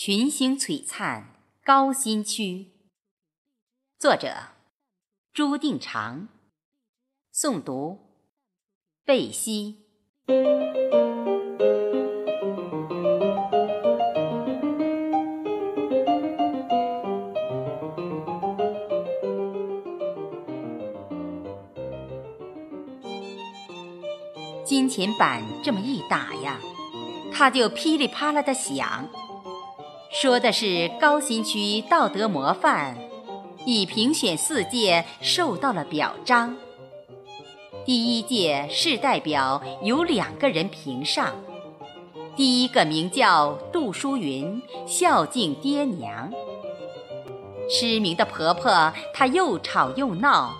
群星璀璨，高新区。作者：朱定长。诵读：贝西。金钱板这么一打呀，它就噼里啪啦的响。说的是高新区道德模范，已评选四届受到了表彰。第一届市代表有两个人评上，第一个名叫杜淑云，孝敬爹娘。失明的婆婆，她又吵又闹；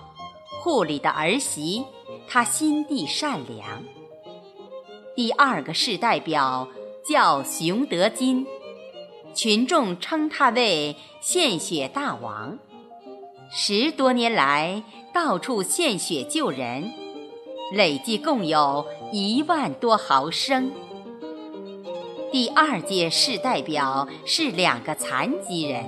护理的儿媳，她心地善良。第二个市代表叫熊德金。群众称他为献血大王，十多年来到处献血救人，累计共有一万多毫升。第二届市代表是两个残疾人，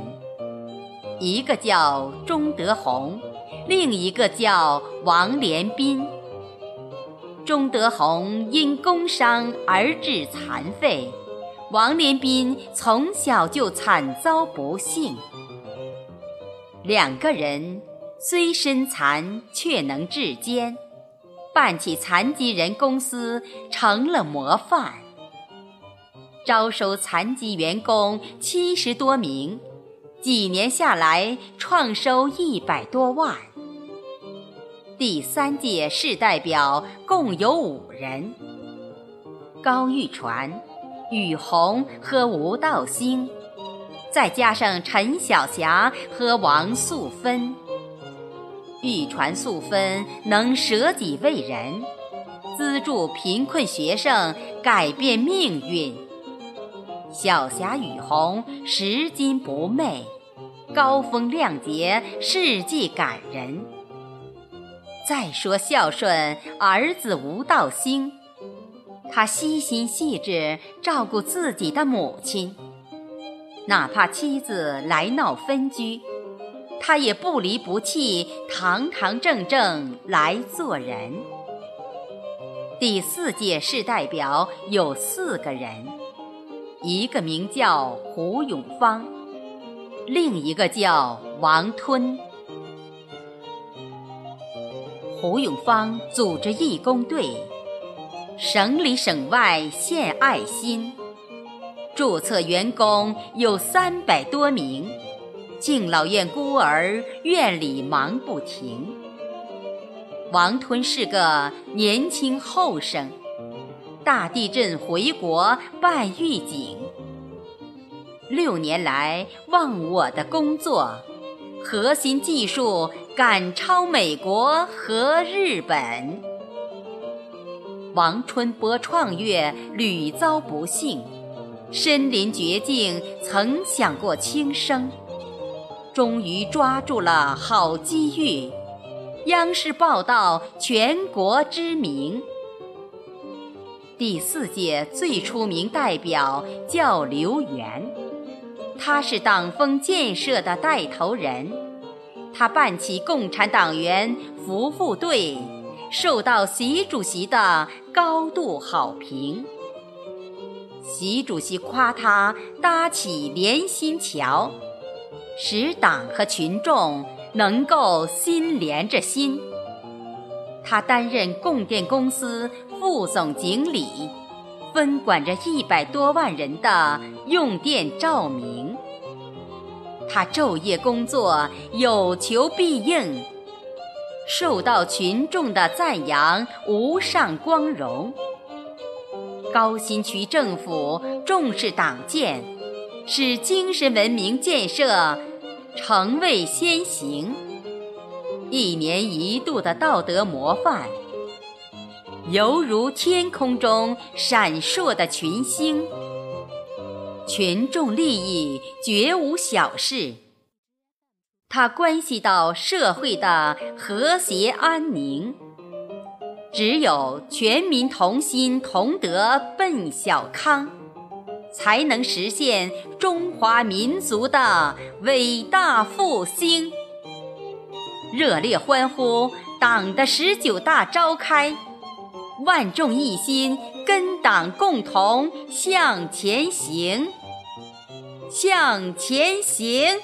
一个叫钟德宏，另一个叫王连斌。钟德宏因工伤而致残废。王连斌从小就惨遭不幸，两个人虽身残，却能治坚，办起残疾人公司成了模范。招收残疾员工七十多名，几年下来创收一百多万。第三届市代表共有五人，高玉传。雨虹和吴道兴，再加上陈晓霞和王素芬，玉传素芬能舍己为人，资助贫困学生，改变命运；晓霞、雨虹拾金不昧，高风亮节，事迹感人。再说孝顺儿子吴道兴。他细心细致照顾自己的母亲，哪怕妻子来闹分居，他也不离不弃，堂堂正正来做人。第四届市代表有四个人，一个名叫胡永芳，另一个叫王吞。胡永芳组织义工队。省里省外献爱心，注册员工有三百多名，敬老院孤儿院里忙不停。王吞是个年轻后生，大地震回国办预警，六年来忘我的工作，核心技术赶超美国和日本。王春波创业屡遭不幸，身临绝境，曾想过轻生，终于抓住了好机遇。央视报道全国知名。第四届最出名代表叫刘源，他是党风建设的带头人，他办起共产党员服务队。受到习主席的高度好评，习主席夸他搭起连心桥，使党和群众能够心连着心。他担任供电公司副总经理，分管着一百多万人的用电照明。他昼夜工作，有求必应。受到群众的赞扬，无上光荣。高新区政府重视党建，使精神文明建设成为先行，一年一度的道德模范，犹如天空中闪烁的群星。群众利益绝无小事。它关系到社会的和谐安宁，只有全民同心同德奔小康，才能实现中华民族的伟大复兴。热烈欢呼党的十九大召开，万众一心，跟党共同向前行，向前行。